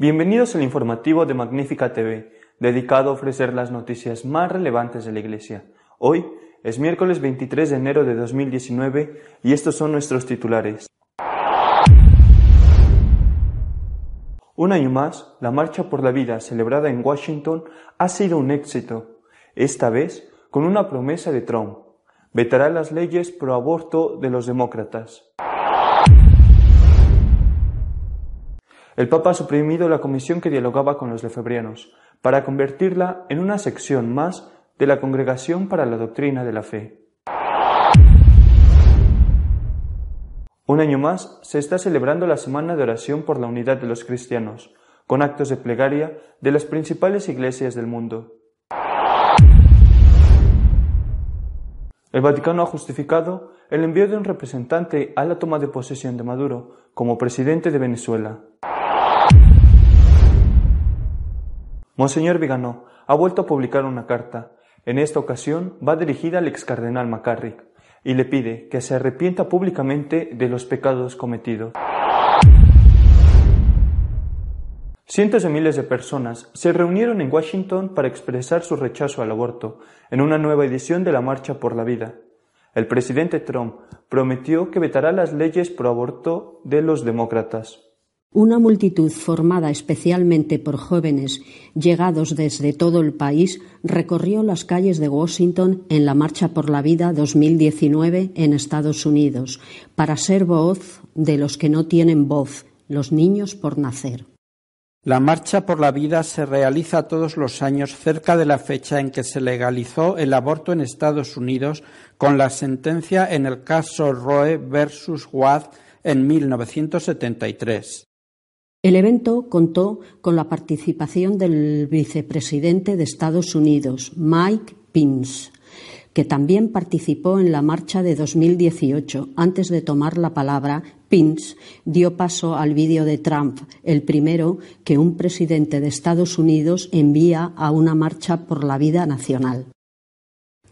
Bienvenidos al informativo de Magnífica TV, dedicado a ofrecer las noticias más relevantes de la Iglesia. Hoy es miércoles 23 de enero de 2019 y estos son nuestros titulares. Un año más, la Marcha por la Vida celebrada en Washington ha sido un éxito, esta vez con una promesa de Trump. Vetará las leyes pro aborto de los demócratas. El Papa ha suprimido la comisión que dialogaba con los lefebrianos para convertirla en una sección más de la Congregación para la Doctrina de la Fe. Un año más se está celebrando la Semana de Oración por la Unidad de los Cristianos, con actos de plegaria de las principales iglesias del mundo. El Vaticano ha justificado el envío de un representante a la toma de posesión de Maduro como presidente de Venezuela. Monseñor Viganó ha vuelto a publicar una carta. En esta ocasión va dirigida al ex cardenal McCarrick y le pide que se arrepienta públicamente de los pecados cometidos. Cientos de miles de personas se reunieron en Washington para expresar su rechazo al aborto en una nueva edición de la Marcha por la Vida. El presidente Trump prometió que vetará las leyes pro aborto de los demócratas. Una multitud formada especialmente por jóvenes llegados desde todo el país recorrió las calles de Washington en la Marcha por la Vida 2019 en Estados Unidos para ser voz de los que no tienen voz, los niños por nacer. La Marcha por la Vida se realiza todos los años cerca de la fecha en que se legalizó el aborto en Estados Unidos con la sentencia en el caso Roe versus Wade en 1973. El evento contó con la participación del vicepresidente de Estados Unidos, Mike Pence, que también participó en la marcha de 2018. Antes de tomar la palabra, Pence dio paso al vídeo de Trump, el primero que un presidente de Estados Unidos envía a una marcha por la vida nacional.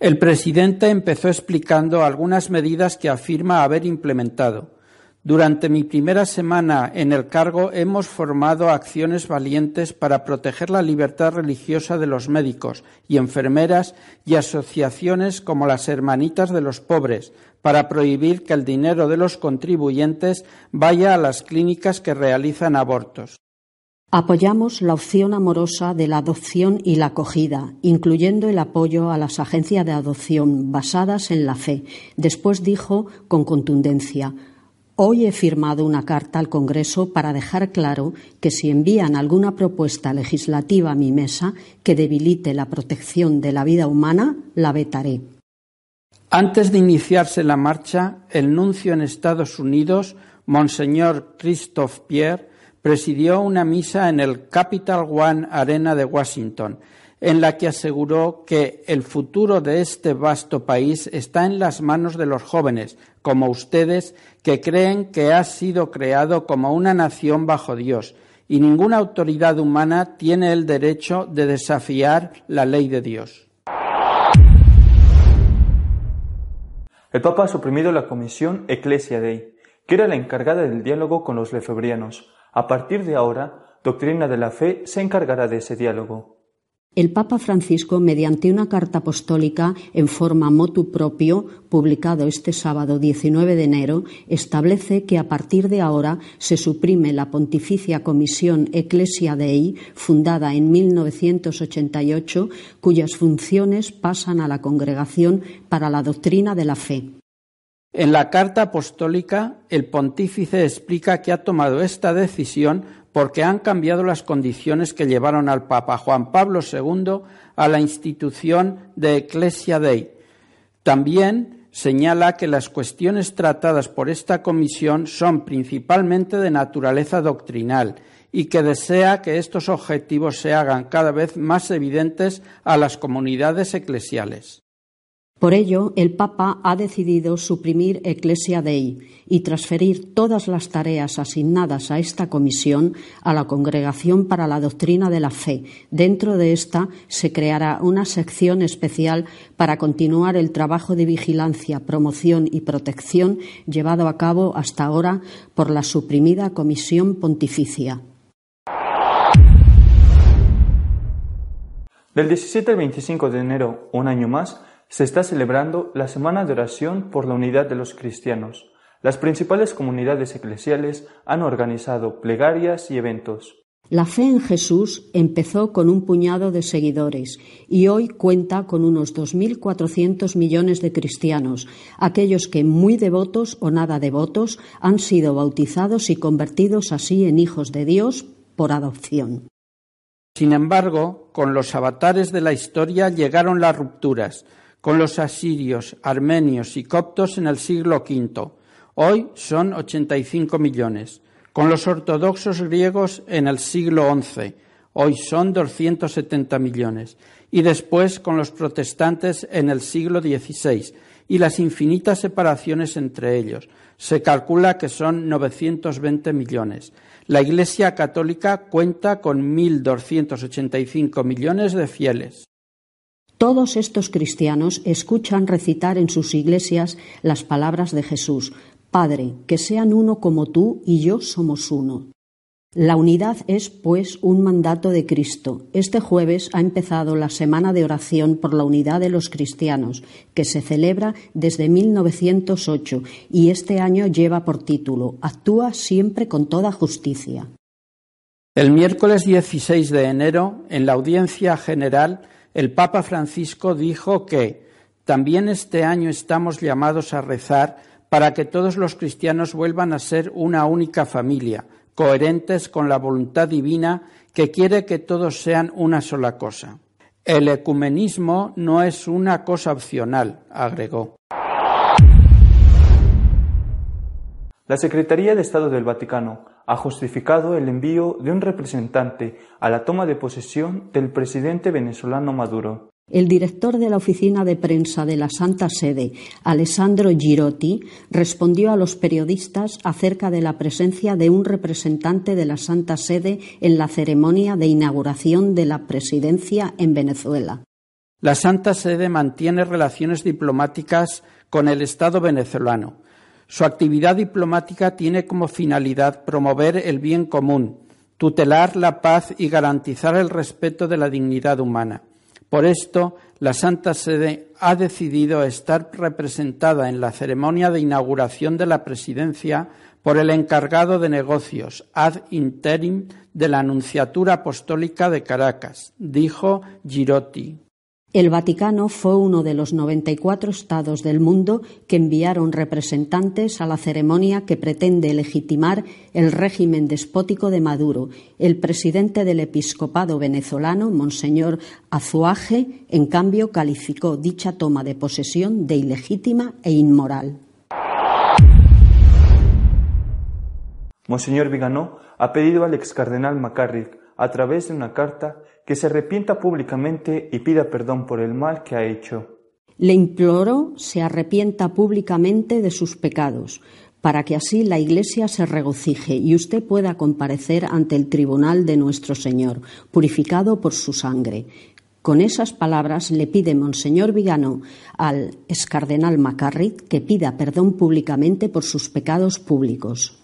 El presidente empezó explicando algunas medidas que afirma haber implementado durante mi primera semana en el cargo hemos formado acciones valientes para proteger la libertad religiosa de los médicos y enfermeras y asociaciones como las Hermanitas de los Pobres, para prohibir que el dinero de los contribuyentes vaya a las clínicas que realizan abortos. Apoyamos la opción amorosa de la adopción y la acogida, incluyendo el apoyo a las agencias de adopción basadas en la fe. Después dijo con contundencia Hoy he firmado una carta al Congreso para dejar claro que si envían alguna propuesta legislativa a mi mesa que debilite la protección de la vida humana, la vetaré. Antes de iniciarse la marcha, el nuncio en Estados Unidos, Monseñor Christophe Pierre, presidió una misa en el Capital One Arena de Washington en la que aseguró que el futuro de este vasto país está en las manos de los jóvenes, como ustedes, que creen que ha sido creado como una nación bajo Dios, y ninguna autoridad humana tiene el derecho de desafiar la ley de Dios. El Papa ha suprimido la comisión Ecclesia Dei, que era la encargada del diálogo con los lefebrianos. A partir de ahora, Doctrina de la Fe se encargará de ese diálogo. El Papa Francisco, mediante una carta apostólica en forma motu propio, publicado este sábado 19 de enero, establece que a partir de ahora se suprime la Pontificia Comisión Ecclesia Dei, fundada en 1988, cuyas funciones pasan a la Congregación para la Doctrina de la Fe. En la carta apostólica, el pontífice explica que ha tomado esta decisión porque han cambiado las condiciones que llevaron al Papa Juan Pablo II a la institución de Ecclesia Dei. También señala que las cuestiones tratadas por esta comisión son principalmente de naturaleza doctrinal y que desea que estos objetivos se hagan cada vez más evidentes a las comunidades eclesiales. Por ello, el Papa ha decidido suprimir Ecclesia Dei y transferir todas las tareas asignadas a esta comisión a la Congregación para la Doctrina de la Fe. Dentro de esta se creará una sección especial para continuar el trabajo de vigilancia, promoción y protección llevado a cabo hasta ahora por la suprimida Comisión Pontificia. Del 17 al 25 de enero, un año más, se está celebrando la Semana de Oración por la Unidad de los Cristianos. Las principales comunidades eclesiales han organizado plegarias y eventos. La fe en Jesús empezó con un puñado de seguidores y hoy cuenta con unos 2.400 millones de cristianos, aquellos que muy devotos o nada devotos han sido bautizados y convertidos así en hijos de Dios por adopción. Sin embargo, con los avatares de la historia llegaron las rupturas, con los asirios, armenios y coptos en el siglo V. Hoy son 85 millones. Con los ortodoxos griegos en el siglo XI. Hoy son 270 millones. Y después con los protestantes en el siglo XVI y las infinitas separaciones entre ellos. Se calcula que son 920 millones. La Iglesia Católica cuenta con 1.285 millones de fieles. Todos estos cristianos escuchan recitar en sus iglesias las palabras de Jesús, Padre, que sean uno como tú y yo somos uno. La unidad es, pues, un mandato de Cristo. Este jueves ha empezado la Semana de Oración por la Unidad de los Cristianos, que se celebra desde 1908 y este año lleva por título Actúa siempre con toda justicia. El miércoles 16 de enero, en la audiencia general, el Papa Francisco dijo que también este año estamos llamados a rezar para que todos los cristianos vuelvan a ser una única familia, coherentes con la voluntad divina que quiere que todos sean una sola cosa. El ecumenismo no es una cosa opcional, agregó. La Secretaría de Estado del Vaticano ha justificado el envío de un representante a la toma de posesión del presidente venezolano Maduro. El director de la oficina de prensa de la Santa Sede, Alessandro Girotti, respondió a los periodistas acerca de la presencia de un representante de la Santa Sede en la ceremonia de inauguración de la presidencia en Venezuela. La Santa Sede mantiene relaciones diplomáticas con el Estado venezolano su actividad diplomática tiene como finalidad promover el bien común, tutelar la paz y garantizar el respeto de la dignidad humana. Por esto, la Santa Sede ha decidido estar representada en la ceremonia de inauguración de la presidencia por el encargado de negocios ad interim de la Anunciatura Apostólica de Caracas, dijo Girotti. El Vaticano fue uno de los 94 estados del mundo que enviaron representantes a la ceremonia que pretende legitimar el régimen despótico de Maduro. El presidente del episcopado venezolano, Monseñor Azuaje, en cambio, calificó dicha toma de posesión de ilegítima e inmoral. Monseñor Viganó ha pedido al ex cardenal McCarrick, a través de una carta, que se arrepienta públicamente y pida perdón por el mal que ha hecho. Le imploró se arrepienta públicamente de sus pecados, para que así la Iglesia se regocije y usted pueda comparecer ante el tribunal de nuestro Señor, purificado por su sangre. Con esas palabras le pide Monseñor Vigano al excardenal Macarrit que pida perdón públicamente por sus pecados públicos.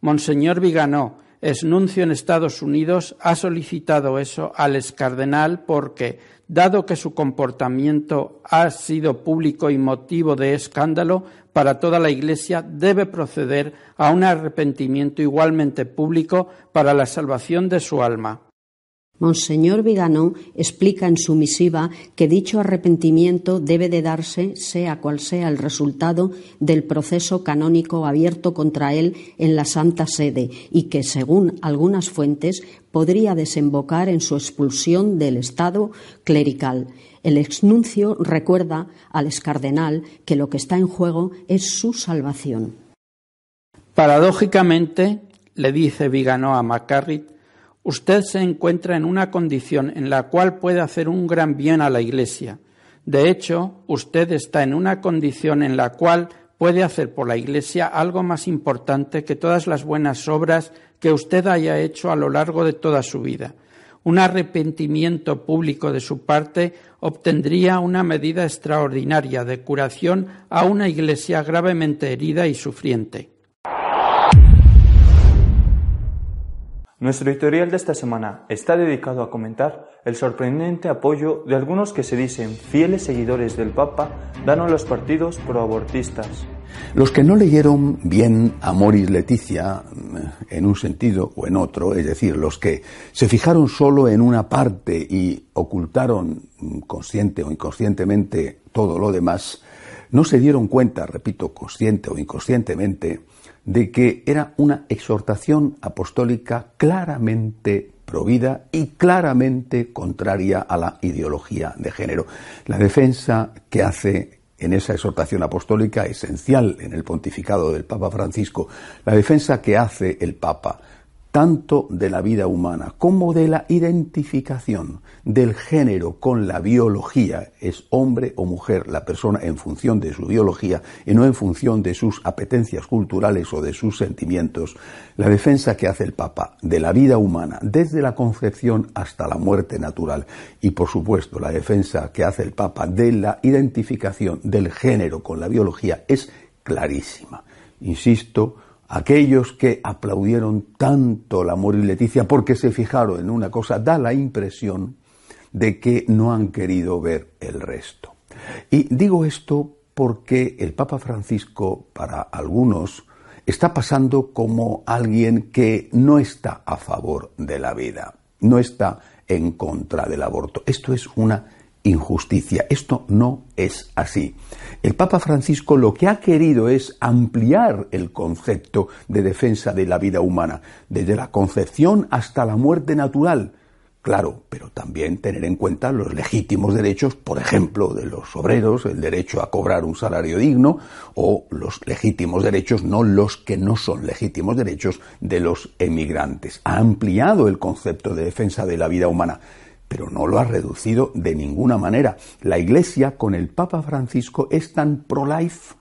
Monseñor Vigano, nuncio en Estados Unidos, ha solicitado eso al excardenal porque, dado que su comportamiento ha sido público y motivo de escándalo para toda la Iglesia, debe proceder a un arrepentimiento igualmente público para la salvación de su alma. Monseñor Vigano explica en su misiva que dicho arrepentimiento debe de darse, sea cual sea el resultado del proceso canónico abierto contra él en la Santa Sede y que, según algunas fuentes, podría desembocar en su expulsión del Estado clerical. El exnuncio recuerda al excardenal que lo que está en juego es su salvación. Paradójicamente, le dice Vigano a Macarrit, Usted se encuentra en una condición en la cual puede hacer un gran bien a la Iglesia. De hecho, usted está en una condición en la cual puede hacer por la Iglesia algo más importante que todas las buenas obras que usted haya hecho a lo largo de toda su vida. Un arrepentimiento público de su parte obtendría una medida extraordinaria de curación a una Iglesia gravemente herida y sufriente. Nuestro editorial de esta semana está dedicado a comentar el sorprendente apoyo de algunos que se dicen fieles seguidores del Papa dan a los partidos proabortistas. Los que no leyeron bien a Moris Leticia eh, en un sentido o en otro, es decir, los que se fijaron solo en una parte y ocultaron mm, consciente o inconscientemente todo lo demás, no se dieron cuenta, repito, consciente o inconscientemente, de que era una exhortación apostólica claramente provida y claramente contraria a la ideología de género. La defensa que hace en esa exhortación apostólica esencial en el pontificado del Papa Francisco, la defensa que hace el Papa tanto de la vida humana como de la identificación del género con la biología, es hombre o mujer la persona en función de su biología y no en función de sus apetencias culturales o de sus sentimientos, la defensa que hace el Papa de la vida humana desde la concepción hasta la muerte natural. Y por supuesto la defensa que hace el Papa de la identificación del género con la biología es clarísima. Insisto, aquellos que aplaudieron tanto la amor y Leticia porque se fijaron en una cosa, da la impresión de que no han querido ver el resto. Y digo esto porque el Papa Francisco, para algunos, está pasando como alguien que no está a favor de la vida, no está en contra del aborto. Esto es una injusticia. Esto no es así. El Papa Francisco lo que ha querido es ampliar el concepto de defensa de la vida humana, desde la concepción hasta la muerte natural. Claro, pero también tener en cuenta los legítimos derechos, por ejemplo, de los obreros, el derecho a cobrar un salario digno, o los legítimos derechos, no los que no son legítimos derechos, de los emigrantes. Ha ampliado el concepto de defensa de la vida humana pero no lo ha reducido de ninguna manera. La Iglesia con el Papa Francisco es tan pro-life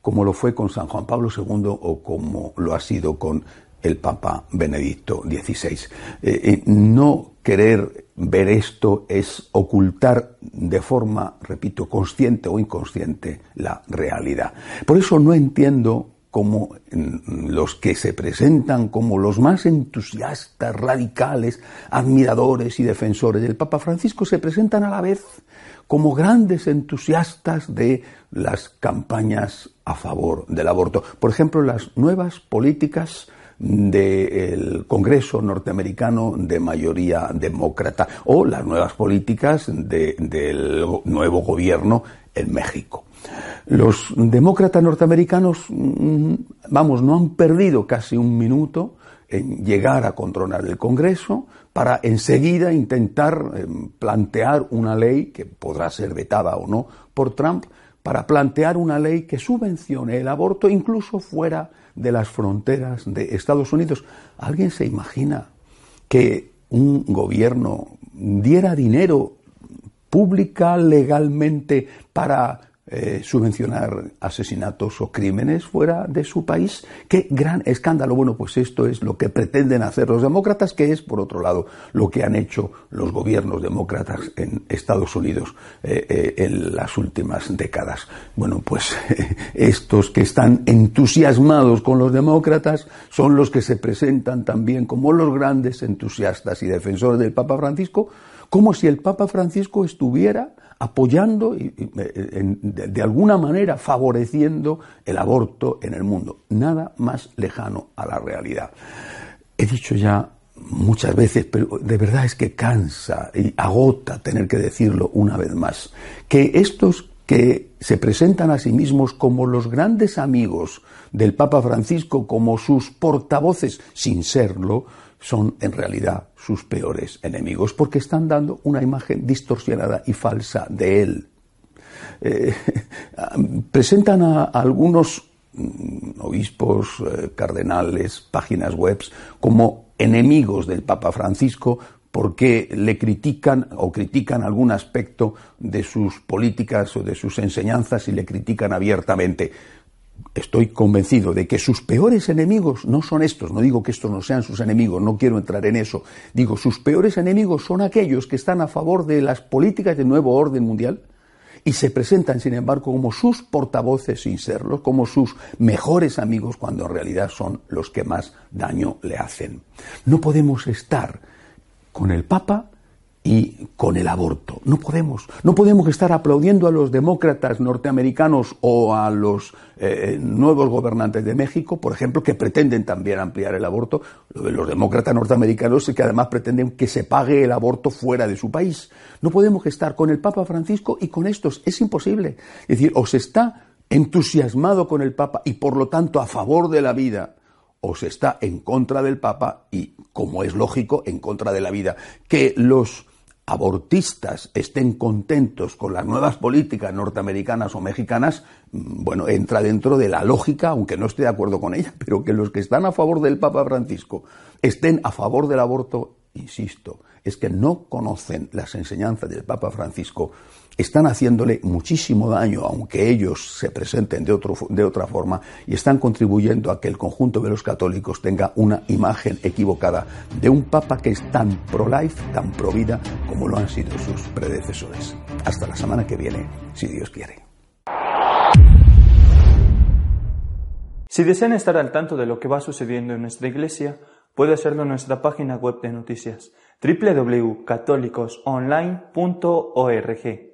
como lo fue con San Juan Pablo II o como lo ha sido con el Papa Benedicto XVI. Eh, eh, no querer ver esto es ocultar de forma, repito, consciente o inconsciente la realidad. Por eso no entiendo como los que se presentan como los más entusiastas, radicales, admiradores y defensores del Papa Francisco, se presentan a la vez como grandes entusiastas de las campañas a favor del aborto. Por ejemplo, las nuevas políticas del Congreso norteamericano de mayoría demócrata o las nuevas políticas del nuevo gobierno en México. Los demócratas norteamericanos, mm, vamos, no han perdido casi un minuto en llegar a controlar el Congreso para enseguida intentar em, plantear una ley que podrá ser vetada o no por Trump, para plantear una ley que subvencione el aborto incluso fuera de las fronteras de Estados Unidos. ¿Alguien se imagina que un gobierno diera dinero pública legalmente para eh, subvencionar asesinatos o crímenes fuera de su país. Qué gran escándalo. Bueno, pues esto es lo que pretenden hacer los demócratas, que es, por otro lado, lo que han hecho los gobiernos demócratas en Estados Unidos eh, eh, en las últimas décadas. Bueno, pues estos que están entusiasmados con los demócratas son los que se presentan también como los grandes entusiastas y defensores del Papa Francisco, como si el Papa Francisco estuviera apoyando y, de, alguna manera favoreciendo el aborto en el mundo. Nada más lejano a la realidad. He dicho ya muchas veces, pero de verdad es que cansa y agota tener que decirlo una vez más, que estos que se presentan a sí mismos como los grandes amigos del Papa Francisco, como sus portavoces, sin serlo, son en realidad sus peores enemigos, porque están dando una imagen distorsionada y falsa de él. Eh, presentan a, algunos mm, obispos, eh, cardenales, páginas web como enemigos del Papa Francisco porque le critican o critican algún aspecto de sus políticas o de sus enseñanzas y le critican abiertamente estoy convencido de que sus peores enemigos no son estos, no digo que estos no sean sus enemigos, no quiero entrar en eso, digo, sus peores enemigos son aquellos que están a favor de las políticas del nuevo orden mundial y se presentan, sin embargo, como sus portavoces sin serlos, como sus mejores amigos, cuando en realidad son los que más daño le hacen. No podemos estar con el Papa y con el aborto. No podemos. No podemos estar aplaudiendo a los demócratas norteamericanos o a los eh, nuevos gobernantes de México, por ejemplo, que pretenden también ampliar el aborto. Los demócratas norteamericanos que además pretenden que se pague el aborto fuera de su país. No podemos estar con el Papa Francisco y con estos. Es imposible. Es decir, o se está entusiasmado con el Papa y por lo tanto a favor de la vida, o se está en contra del Papa y, como es lógico, en contra de la vida. Que los abortistas estén contentos con las nuevas políticas norteamericanas o mexicanas, mm, bueno, entra dentro de la lógica, aunque no esté de acuerdo con ella, pero que los que están a favor del Papa Francisco estén a favor del aborto, insisto, es que no conocen las enseñanzas del Papa Francisco están haciéndole muchísimo daño, aunque ellos se presenten de, otro, de otra forma, y están contribuyendo a que el conjunto de los católicos tenga una imagen equivocada de un papa que es tan pro-life, tan pro-vida, como lo han sido sus predecesores. Hasta la semana que viene, si Dios quiere. Si desean estar al tanto de lo que va sucediendo en nuestra iglesia, puede hacerlo en nuestra página web de noticias www.católicosonline.org.